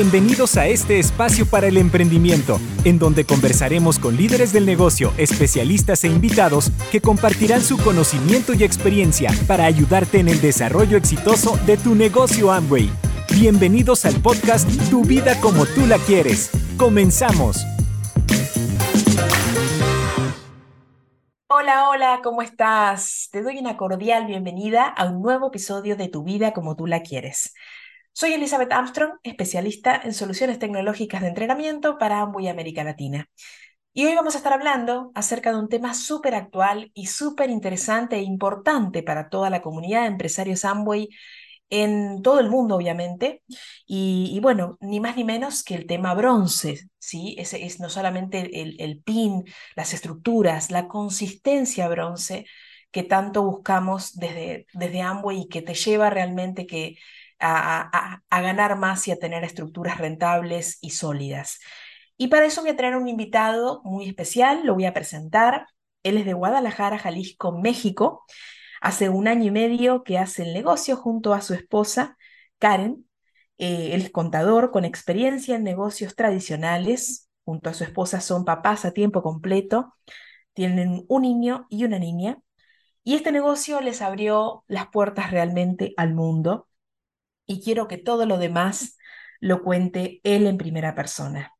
Bienvenidos a este espacio para el emprendimiento, en donde conversaremos con líderes del negocio, especialistas e invitados que compartirán su conocimiento y experiencia para ayudarte en el desarrollo exitoso de tu negocio Amway. Bienvenidos al podcast Tu vida como tú la quieres. Comenzamos. Hola, hola, ¿cómo estás? Te doy una cordial bienvenida a un nuevo episodio de Tu vida como tú la quieres. Soy Elizabeth Armstrong, especialista en soluciones tecnológicas de entrenamiento para Amway América Latina. Y hoy vamos a estar hablando acerca de un tema súper actual y súper interesante e importante para toda la comunidad de empresarios Amway en todo el mundo, obviamente. Y, bueno, ni más ni menos que el tema bronce, ¿sí? Es, es no solamente el, el pin, las estructuras, la consistencia bronce que tanto buscamos desde, desde Amway y que te lleva realmente que a, ganar más y a tener estructuras rentables y sólidas. Y para eso voy a tener un invitado muy especial, lo voy a presentar. Él es de Guadalajara, Jalisco, México. Hace un año y medio que hace el negocio junto a su esposa, Karen. Eh, él es contador con experiencia en negocios tradicionales. Junto a su esposa son papás a tiempo completo. Tienen un niño y una niña. Y este negocio les abrió las puertas realmente al mundo y quiero que todo lo demás lo cuente él en primera persona.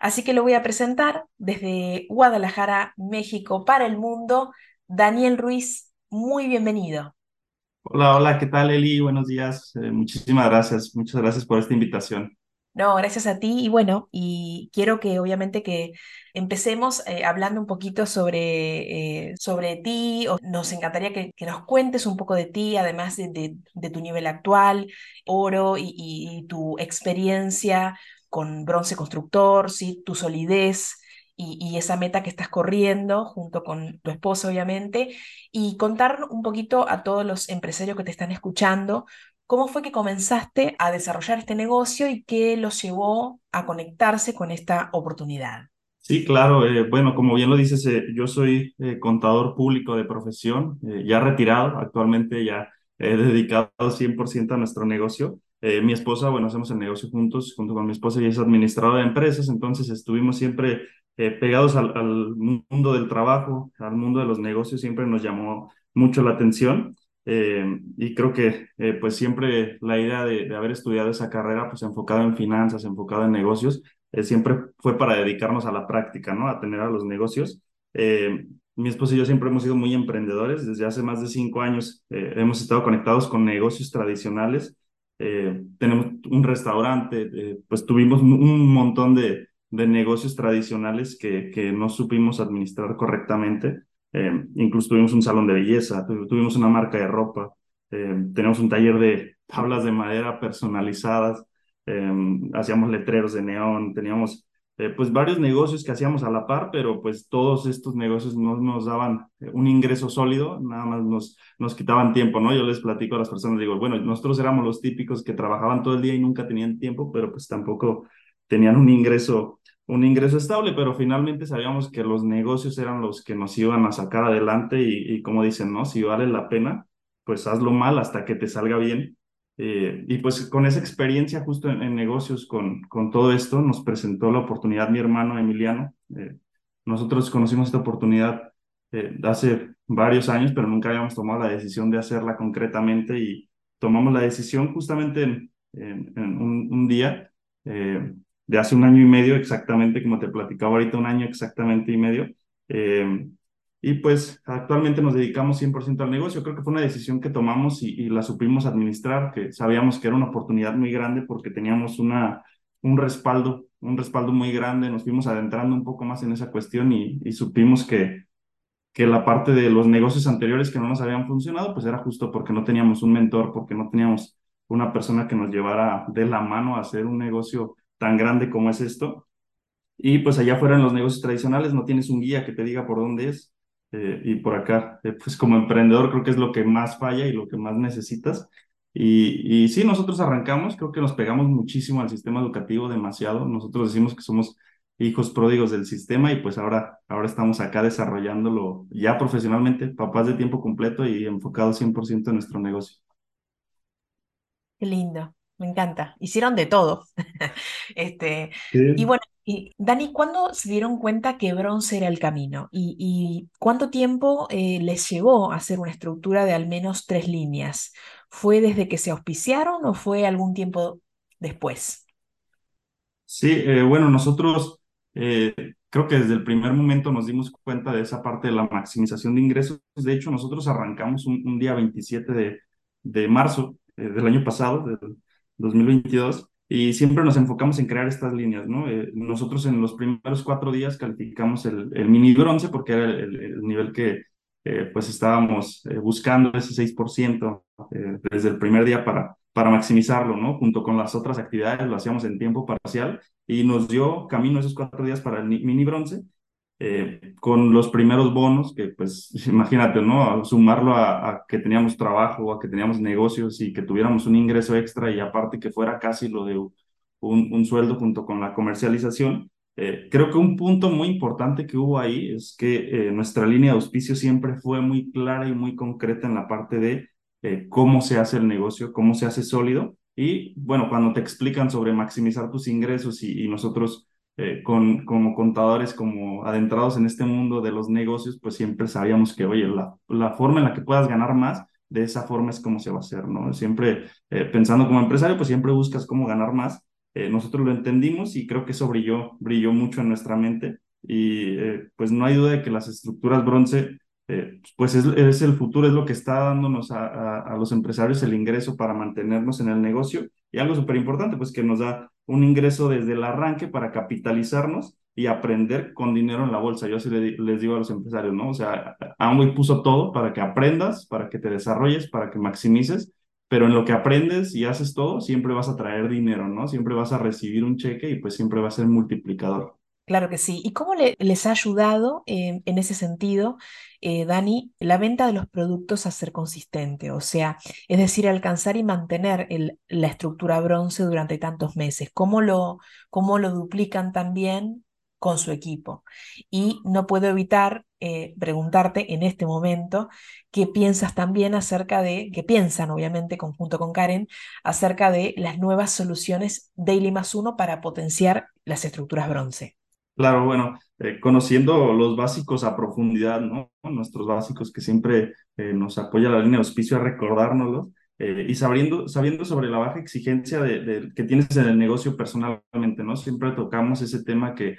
Así que lo voy a presentar desde Guadalajara, México, para el mundo. Daniel Ruiz, muy bienvenido. Hola, hola, ¿qué tal Eli? Buenos días. Eh, muchísimas gracias. Muchas gracias por esta invitación. No, gracias a ti. Y bueno, y quiero que obviamente que empecemos eh, hablando un poquito sobre, eh, sobre ti. nos encantaría que, nos cuentes un poco de ti, además de, tu nivel actual, oro y, tu experiencia con bronce constructor, ¿sí? tu solidez. Y, y, esa meta que estás corriendo junto con tu esposo, obviamente, y contar un poquito a todos los empresarios que te están escuchando ¿Cómo fue que comenzaste a desarrollar este negocio y qué los llevó a conectarse con esta oportunidad? Sí, claro. Eh, bueno, como bien lo dices, eh, yo soy eh, contador público de profesión, ya retirado, actualmente ya dedicado 100% a nuestro negocio. mi esposa, bueno, hacemos el negocio juntos, junto con mi esposa, y es administradora de empresas, entonces estuvimos siempre pegados al, al, mundo del trabajo, al mundo de los negocios, siempre nos llamó mucho la atención. Eh, y creo que eh, pues siempre la idea de, haber estudiado esa carrera pues enfocada en finanzas, enfocada en negocios, eh, siempre fue para dedicarnos a la práctica, ¿no? A tener a los negocios. mi esposo y yo siempre hemos sido muy emprendedores, desde hace más de cinco años hemos estado conectados con negocios tradicionales. tenemos un restaurante, pues tuvimos un montón de, de negocios tradicionales que, que no supimos administrar correctamente. Eh, incluso tuvimos un salón de belleza, tuvimos una marca de ropa, eh, tenemos un taller de tablas de madera personalizadas, eh, hacíamos letreros de neón, teníamos pues varios negocios que hacíamos a la par, pero pues todos estos negocios no nos daban un ingreso sólido, nada más nos, nos quitaban tiempo, ¿no? Yo les platico a las personas, digo, bueno, nosotros éramos los típicos que trabajaban todo el día y nunca tenían tiempo, pero pues tampoco tenían un ingreso un ingreso estable, pero finalmente sabíamos que los negocios eran los que nos iban a sacar adelante y, como dicen, ¿no? Si vale la pena, pues hazlo mal hasta que te salga bien. Eh, y pues con esa experiencia justo en, negocios, con, con todo esto, nos presentó la oportunidad mi hermano Emiliano. Eh, nosotros conocimos esta oportunidad eh, hace varios años, pero nunca habíamos tomado la decisión de hacerla concretamente y tomamos la decisión justamente en, un, día de hace un año y medio exactamente, como te platicaba ahorita, un año exactamente y medio. Eh, y pues actualmente nos dedicamos 100% al negocio. Creo que fue una decisión que tomamos y, la supimos administrar, que sabíamos que era una oportunidad muy grande porque teníamos una, un respaldo, un respaldo muy grande. Nos fuimos adentrando un poco más en esa cuestión y, y supimos que, que la parte de los negocios anteriores que no nos habían funcionado, pues era justo porque no teníamos un mentor, porque no teníamos una persona que nos llevara de la mano a hacer un negocio tan grande como es esto. Y pues allá fuera en los negocios tradicionales no tienes un guía que te diga por dónde es. Eh, y por acá, eh, pues como emprendedor creo que es lo que más falla y lo que más necesitas. Y, y sí, nosotros arrancamos, creo que nos pegamos muchísimo al sistema educativo, demasiado. Nosotros decimos que somos hijos pródigos del sistema y pues ahora, ahora estamos acá desarrollándolo ya profesionalmente, papás de tiempo completo y enfocados 100% en nuestro negocio. Qué lindo. Me encanta. Hicieron de todo. Este, y bueno, y Dani, ¿cuándo se dieron cuenta que bronce era el camino? ¿Y, cuánto tiempo eh, les llevó a hacer una estructura de al menos tres líneas? ¿Fue desde que se auspiciaron o fue algún tiempo después? Sí, eh, bueno, nosotros eh, creo que desde el primer momento nos dimos cuenta de esa parte de la maximización de ingresos. De hecho, nosotros arrancamos un, día 27 de, de marzo del año pasado, del 2022, y siempre nos enfocamos en crear estas líneas, ¿no? Eh, nosotros en los primeros cuatro días calificamos el, mini bronce porque era el, nivel que eh, pues estábamos eh, buscando ese 6% desde el primer día para, para maximizarlo, ¿no? Junto con las otras actividades lo hacíamos en tiempo parcial y nos dio camino esos cuatro días para el mini bronce eh, con los primeros bonos, que pues imagínate, ¿no? sumarlo a, que teníamos trabajo, a que teníamos negocios y que tuviéramos un ingreso extra y aparte que fuera casi lo de un, un sueldo junto con la comercialización. Eh, creo que un punto muy importante que hubo ahí es que eh, nuestra línea de auspicio siempre fue muy clara y muy concreta en la parte de cómo se hace el negocio, cómo se hace sólido. Y bueno, cuando te explican sobre maximizar tus ingresos y, y nosotros eh, con, como contadores, como adentrados en este mundo de los negocios, pues siempre sabíamos que, oye, la, la forma en la que puedas ganar más, de esa forma es como se va a hacer, ¿no? Siempre eh, pensando como empresario, pues siempre buscas cómo ganar más. Eh, nosotros lo entendimos y creo que eso brilló, brilló mucho en nuestra mente y pues no hay duda de que las estructuras bronce pues es, es, el futuro, es lo que está dándonos a, a, a, los empresarios el ingreso para mantenernos en el negocio. Y algo súper importante, pues que nos da un ingreso desde el arranque para capitalizarnos y aprender con dinero en la bolsa. Yo así les digo a los empresarios, ¿no? O sea, Amway puso todo para que aprendas, para que te desarrolles, para que maximices, pero en lo que aprendes y haces todo, siempre vas a traer dinero, ¿no? Siempre vas a recibir un cheque y pues siempre va a ser multiplicador. Claro que sí. ¿Y cómo les ha ayudado en ese sentido, eh, Dani, la venta de los productos a ser consistente? O sea, es decir, alcanzar y mantener la estructura bronce durante tantos meses. ¿Cómo lo, cómo lo duplican también con su equipo? Y no puedo evitar eh, preguntarte en este momento qué piensas también acerca de, qué piensan obviamente conjunto con Karen, acerca de las nuevas soluciones Daily más uno para potenciar las estructuras bronce. Claro, bueno, eh, conociendo los básicos a profundidad, ¿no? Nuestros básicos que siempre eh, nos apoya la línea de auspicio a recordárnoslos eh, y sabiendo, sabiendo sobre la baja exigencia de, que tienes en el negocio personalmente, ¿no? Siempre tocamos ese tema que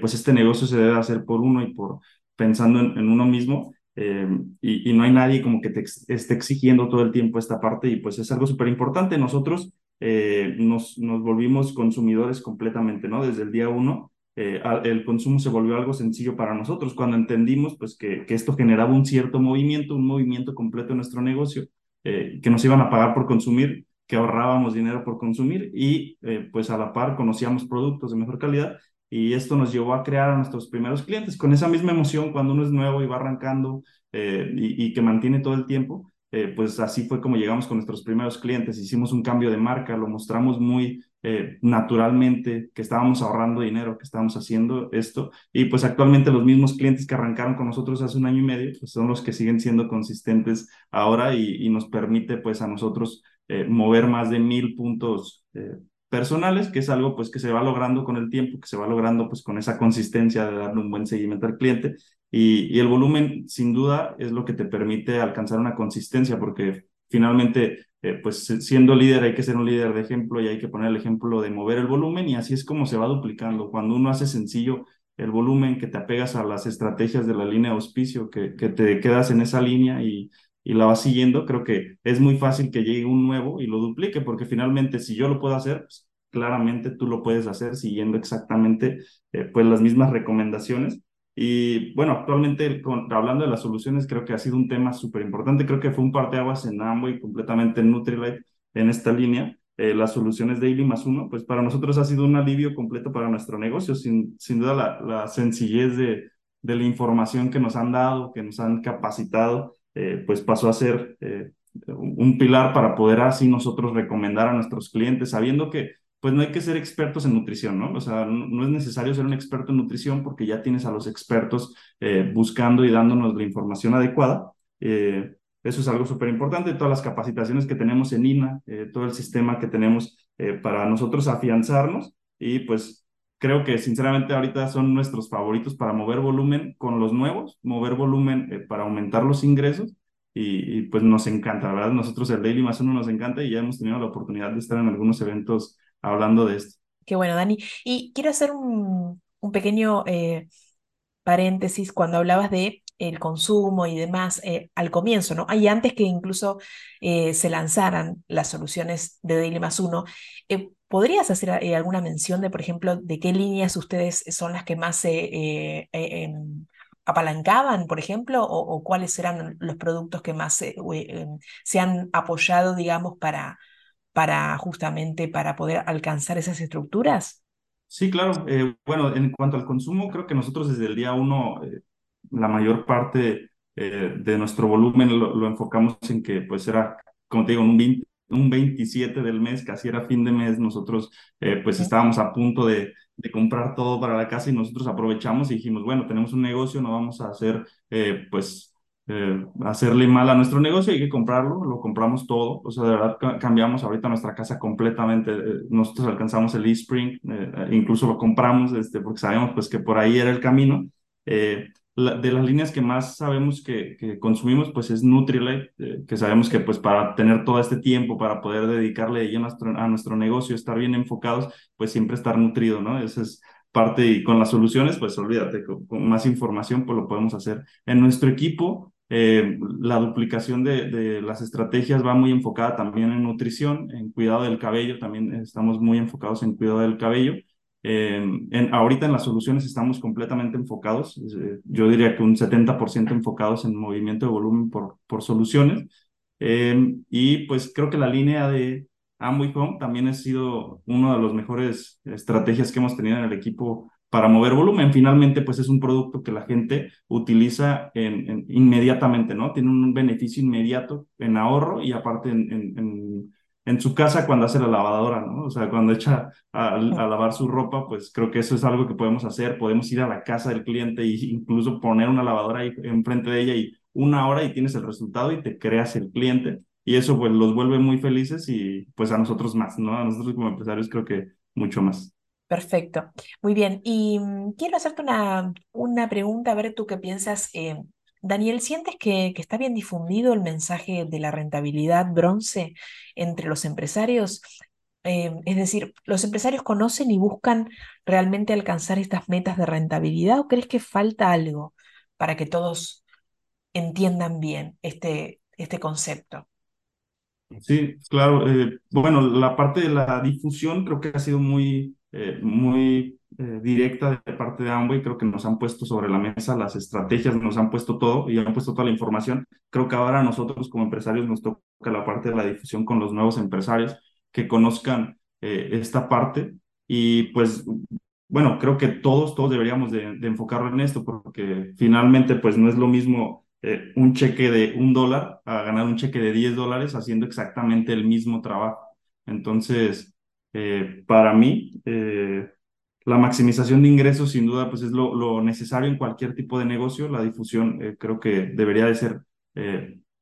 pues este negocio se debe hacer por uno y por pensando en, uno mismo y, y, no hay nadie como que te esté exigiendo todo el tiempo esta parte y pues es algo súper importante. Nosotros nos, nos volvimos consumidores completamente, ¿no? Desde el día uno eh, el consumo se volvió algo sencillo para nosotros cuando entendimos pues, que, que esto generaba un cierto movimiento, un movimiento completo en nuestro negocio, eh, que nos iban a pagar por consumir, que ahorrábamos dinero por consumir y eh, pues a la par conocíamos productos de mejor calidad y esto nos llevó a crear a nuestros primeros clientes con esa misma emoción cuando uno es nuevo y va arrancando y, y, que mantiene todo el tiempo. Pues así fue como llegamos con nuestros primeros clientes, hicimos un cambio de marca, lo mostramos muy eh, naturalmente que estábamos ahorrando dinero, que estábamos haciendo esto. Y pues actualmente los mismos clientes que arrancaron con nosotros hace un año y medio pues son los que siguen siendo consistentes ahora y, nos permite pues a nosotros eh, mover más de mil puntos eh, personales, que es algo pues que se va logrando con el tiempo, que se va logrando pues con esa consistencia de darle un buen seguimiento al cliente. Y, el volumen sin duda es lo que te permite alcanzar una consistencia porque finalmente eh, pues siendo líder hay que ser un líder de ejemplo y hay que poner el ejemplo de mover el volumen y así es como se va duplicando. Cuando uno hace sencillo el volumen, que te apegas a las estrategias de la línea de auspicio, que, que te quedas en esa línea y, y la vas siguiendo, creo que es muy fácil que llegue un nuevo y lo duplique, porque finalmente si yo lo puedo hacer, pues, claramente tú lo puedes hacer siguiendo exactamente eh, pues las mismas recomendaciones y bueno, actualmente hablando de las soluciones, creo que ha sido un tema súper importante. Creo que fue un parteaguas en Amway, completamente en Nutrilite, en esta línea. Eh, las soluciones Daily más uno, pues para nosotros ha sido un alivio completo para nuestro negocio. Sin, sin duda, la, sencillez de, de, la información que nos han dado, que nos han capacitado, eh, pues pasó a ser eh, un pilar para poder así nosotros recomendar a nuestros clientes, sabiendo que pues no hay que ser expertos en nutrición, ¿no? O sea, no, es necesario ser un experto en nutrición porque ya tienes a los expertos eh, buscando y dándonos la información adecuada. Eh, eso es algo súper importante. Todas las capacitaciones que tenemos en INA, eh, todo el sistema que tenemos para nosotros afianzarnos y pues creo que sinceramente ahorita son nuestros favoritos para mover volumen con los nuevos, mover volumen para aumentar los ingresos y, pues nos encanta, ¿verdad? Nosotros el Daily Más Uno nos encanta y ya hemos tenido la oportunidad de estar en algunos eventos hablando de esto. Qué bueno, Dani. Y quiero hacer un, un pequeño paréntesis cuando hablabas de el consumo y demás eh, al comienzo, ¿no? Y antes que incluso eh, se lanzaran las soluciones de Daily más uno, eh, ¿podrías hacer alguna mención de, por ejemplo, de qué líneas ustedes son las que más se em, apalancaban, por ejemplo, o, cuáles eran los productos que más em, se han apoyado, digamos, para, para justamente para poder alcanzar esas estructuras? Sí, claro. bueno, en cuanto al consumo, creo que nosotros desde el día uno la mayor parte eh, de nuestro volumen lo, enfocamos en que pues era, como te digo, un, un 27 del mes, casi era fin de mes, nosotros eh, pues estábamos a punto de, de, comprar todo para la casa y nosotros aprovechamos y dijimos, bueno, tenemos un negocio, no vamos a hacer eh, pues hacerle mal a nuestro negocio, hay que comprarlo, lo compramos todo, o sea, de verdad cambiamos ahorita nuestra casa completamente, nosotros alcanzamos el eSpring, incluso lo compramos este, porque sabemos pues que por ahí era el camino de las líneas que más sabemos que, que consumimos, pues es Nutrilite, eh, que sabemos que pues para tener todo este tiempo, para poder dedicarle a nuestro, a nuestro negocio, estar bien enfocados, pues siempre estar nutrido, ¿no? Esa es parte y con las soluciones, pues olvídate, con, más información pues lo podemos hacer. En nuestro equipo, eh, la duplicación de, las estrategias va muy enfocada también en nutrición, en cuidado del cabello, también estamos muy enfocados en cuidado del cabello. En, ahorita en las soluciones estamos completamente enfocados, eh, yo diría que un 70% enfocados en movimiento de volumen por, por soluciones. Y pues creo que la línea de Amway Home también ha sido una de las mejores estrategias que hemos tenido en el equipo para mover volumen. Finalmente, pues es un producto que la gente utiliza en, inmediatamente, ¿no? Tiene un beneficio inmediato en ahorro y aparte en en su casa cuando hace la lavadora, ¿no? O sea, cuando echa a, lavar su ropa, pues creo que eso es algo que podemos hacer. Podemos ir a la casa del cliente e incluso poner una lavadora ahí enfrente de ella y una hora y tienes el resultado y te creas el cliente. Y eso pues los vuelve muy felices y pues a nosotros más, ¿no? A nosotros como empresarios creo que mucho más. Perfecto. Muy bien. Y mm, quiero hacerte una, una pregunta, a ver tú qué piensas. Eh, Daniel, ¿sientes que, está bien difundido el mensaje de la rentabilidad bronce entre los empresarios? Eh, es decir, ¿los empresarios conocen y buscan realmente alcanzar estas metas de rentabilidad o crees que falta algo para que todos entiendan bien este, este concepto? Sí, claro. Eh, bueno, la parte de la difusión creo que ha sido muy, eh, muy eh, directa de parte de Amway. Creo que nos han puesto sobre la mesa las estrategias, nos han puesto todo y han puesto toda la información. Creo que ahora a nosotros como empresarios nos toca la parte de la difusión con los nuevos empresarios que conozcan esta parte y pues bueno, creo que todos, todos deberíamos de, de enfocarlo en esto porque finalmente pues no es lo mismo eh, un cheque de un dólar a ganar un cheque de 10 dólares haciendo exactamente el mismo trabajo. Entonces, eh, para mí, eh, la maximización de ingresos sin duda pues es lo, necesario en cualquier tipo de negocio. La difusión creo que debería de ser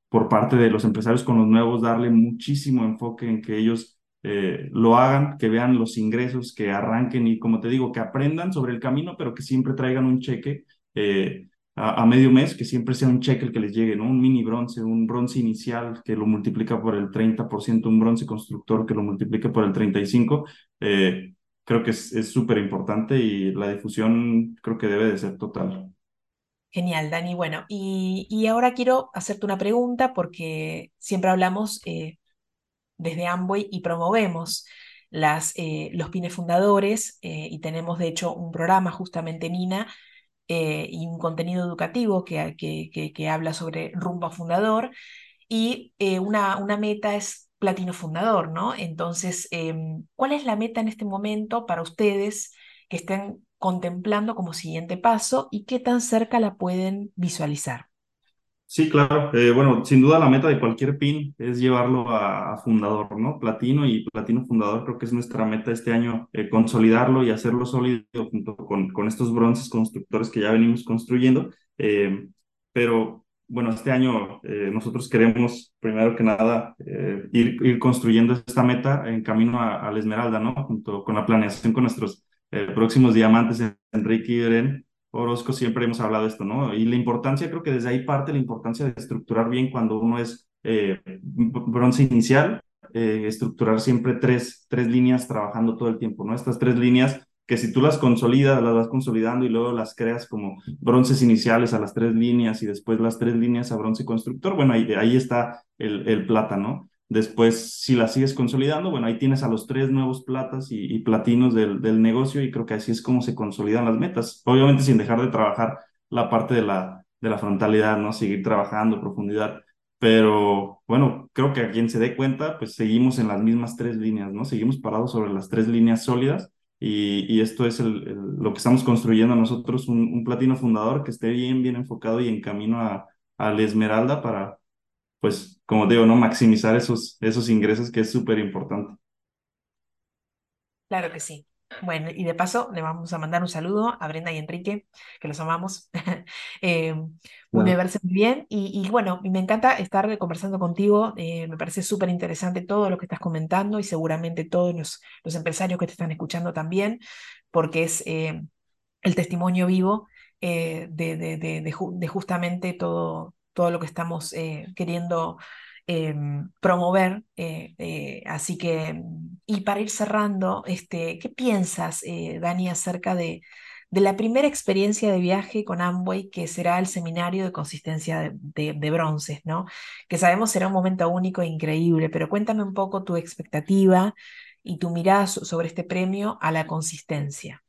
por parte de los empresarios con los nuevos, darle muchísimo enfoque en que ellos lo hagan, que vean los ingresos, que arranquen y como te digo, que aprendan sobre el camino, pero que siempre traigan un cheque a, medio mes, que siempre sea un cheque el que les llegue, ¿no? Un mini bronce, un bronce inicial que lo multiplica por el 30%, un bronce constructor que lo multiplique por el 35%. Eh, creo que es súper importante y la difusión creo que debe de ser total. Genial, Dani. Bueno, y, y ahora quiero hacerte una pregunta porque siempre hablamos eh, desde Amway y promovemos las, eh, los pines fundadores y tenemos de hecho un programa justamente Nina eh, y un contenido educativo que, que, que, habla sobre rumbo fundador y eh, una, una meta es platino fundador, ¿no? Entonces, em, ¿cuál es la meta en este momento para ustedes que estén contemplando como siguiente paso y qué tan cerca la pueden visualizar? Sí, claro. Eh, bueno, sin duda la meta de cualquier PIN es llevarlo a, fundador, ¿no? Platino y platino fundador creo que es nuestra meta este año, eh, consolidarlo y hacerlo sólido junto con, con estos bronces constructores que ya venimos construyendo. Eh, pero bueno, este año nosotros queremos, primero que nada, ir, ir, construyendo esta meta en camino a, la Esmeralda, ¿no? Junto con la planeación con nuestros próximos diamantes, Enrique y Eren Orozco, siempre hemos hablado de esto, ¿no? Y la importancia, creo que desde ahí parte la importancia de estructurar bien cuando uno es bronce inicial, estructurar siempre tres, tres líneas trabajando todo el tiempo, ¿no? Estas tres líneas que si tú las consolidas, las vas consolidando y luego las creas como bronces iniciales a las tres líneas y después las tres líneas a bronce constructor, bueno, ahí, ahí está el, el plata, ¿no? Después, si las sigues consolidando, bueno, ahí tienes a los tres nuevos platas y, y platinos del, del, negocio y creo que así es como se consolidan las metas. Obviamente sin dejar de trabajar la parte de la, de la frontalidad, ¿no? Seguir trabajando, profundidad. Pero bueno, creo que a quien se dé cuenta, pues seguimos en las mismas tres líneas, ¿no? Seguimos parados sobre las tres líneas sólidas y, esto es lo que estamos construyendo nosotros, un, platino fundador que esté bien, bien enfocado y en camino a, a la Esmeralda para, pues, como digo, ¿no? Maximizar esos, esos ingresos que es súper importante. Claro que sí. Bueno, y de paso le vamos a mandar un saludo a Brenda y Enrique, que los amamos. eh, Me parece muy bien. Y, y, bueno, me encanta estar conversando contigo. Eh, me parece súper interesante todo lo que estás comentando y seguramente todos los, los, empresarios que te están escuchando también, porque es eh, el testimonio vivo eh, de, de, de, de, justamente todo, todo lo que estamos queriendo Em, promover. Eh, eh, así que, y para ir cerrando, este, ¿qué piensas, eh, Dani, acerca de, de, la primera experiencia de viaje con Amway, que será el seminario de consistencia de, de, bronces, ¿no? Que sabemos será un momento único e increíble, pero cuéntame un poco tu expectativa y tu mirada sobre este premio a la consistencia.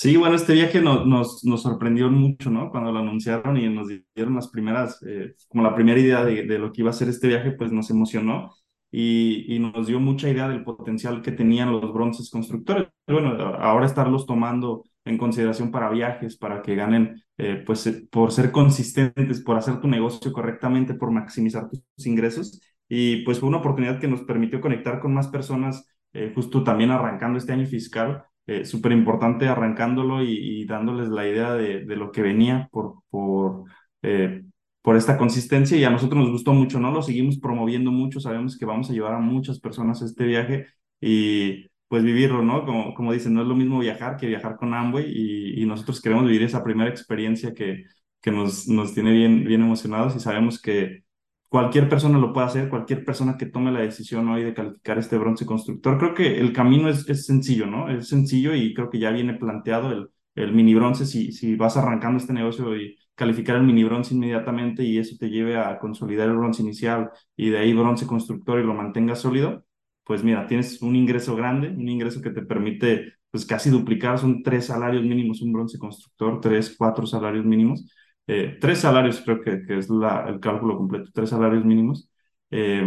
Sí, bueno, este viaje nos, nos, nos, sorprendió mucho, ¿no? Cuando lo anunciaron y nos dieron las primeras, eh, como la primera idea de, de, lo que iba a ser este viaje, pues nos emocionó y, y, nos dio mucha idea del potencial que tenían los bronces constructores. Bueno, ahora estarlos tomando en consideración para viajes, para que ganen, eh, pues eh, por ser consistentes, por hacer tu negocio correctamente, por maximizar tus ingresos. Y pues fue una oportunidad que nos permitió conectar con más personas, justo también arrancando este año fiscal eh, súper importante arrancándolo y, dándoles la idea de, de, lo que venía por, por, eh, por esta consistencia y a nosotros nos gustó mucho, ¿no? Lo seguimos promoviendo mucho, sabemos que vamos a llevar a muchas personas a este viaje y pues vivirlo, ¿no? Como, como dicen, no es lo mismo viajar que viajar con Amway y, y nosotros queremos vivir esa primera experiencia que, que nos, nos tiene bien, bien emocionados y sabemos que cualquier persona lo puede hacer, cualquier persona que tome la decisión hoy de calificar este bronce constructor. Creo que el camino es, es sencillo, ¿no? Es sencillo y creo que ya viene planteado el, el mini bronce si, si vas arrancando este negocio y calificar el mini bronce inmediatamente y eso te lleve a consolidar el bronce inicial y de ahí bronce constructor y lo mantengas sólido, pues mira, tienes un ingreso grande, un ingreso que te permite pues casi duplicar, son tres salarios mínimos un bronce constructor, tres, cuatro salarios mínimos eh, tres salarios, creo que, que es la, el cálculo completo, tres salarios mínimos. Eh,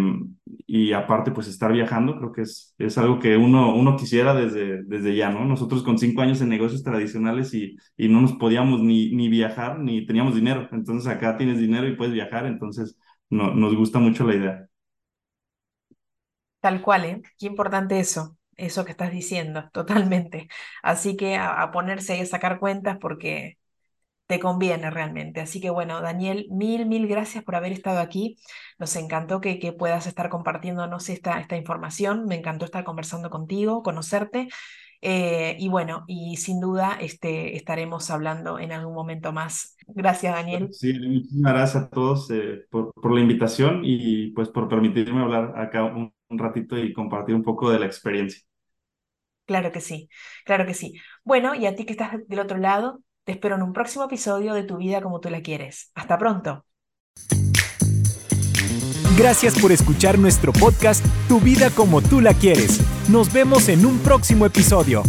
y aparte, pues estar viajando, creo que es, es algo que uno, uno quisiera desde, desde ya, ¿no? Nosotros con cinco años en negocios tradicionales y, y no nos podíamos ni, ni viajar, ni teníamos dinero. Entonces acá tienes dinero y puedes viajar, entonces no, nos gusta mucho la idea. Tal cual, ¿eh? Qué importante eso, eso que estás diciendo, totalmente. Así que a, a ponerse a sacar cuentas porque te conviene realmente. Así que bueno, Daniel, mil, mil gracias por haber estado aquí. Nos encantó que, que puedas estar compartiéndonos esta, esta información. Me encantó estar conversando contigo, conocerte. Eh, y bueno, y sin duda este, estaremos hablando en algún momento más. Gracias, Daniel. Sí, muchísimas gracias a todos eh, por, por, la invitación y pues por permitirme hablar acá un, un ratito y compartir un poco de la experiencia. Claro que sí, claro que sí. Bueno, y a ti que estás del otro lado, te espero en un próximo episodio de Tu vida como tú la quieres. Hasta pronto. Gracias por escuchar nuestro podcast Tu vida como tú la quieres. Nos vemos en un próximo episodio.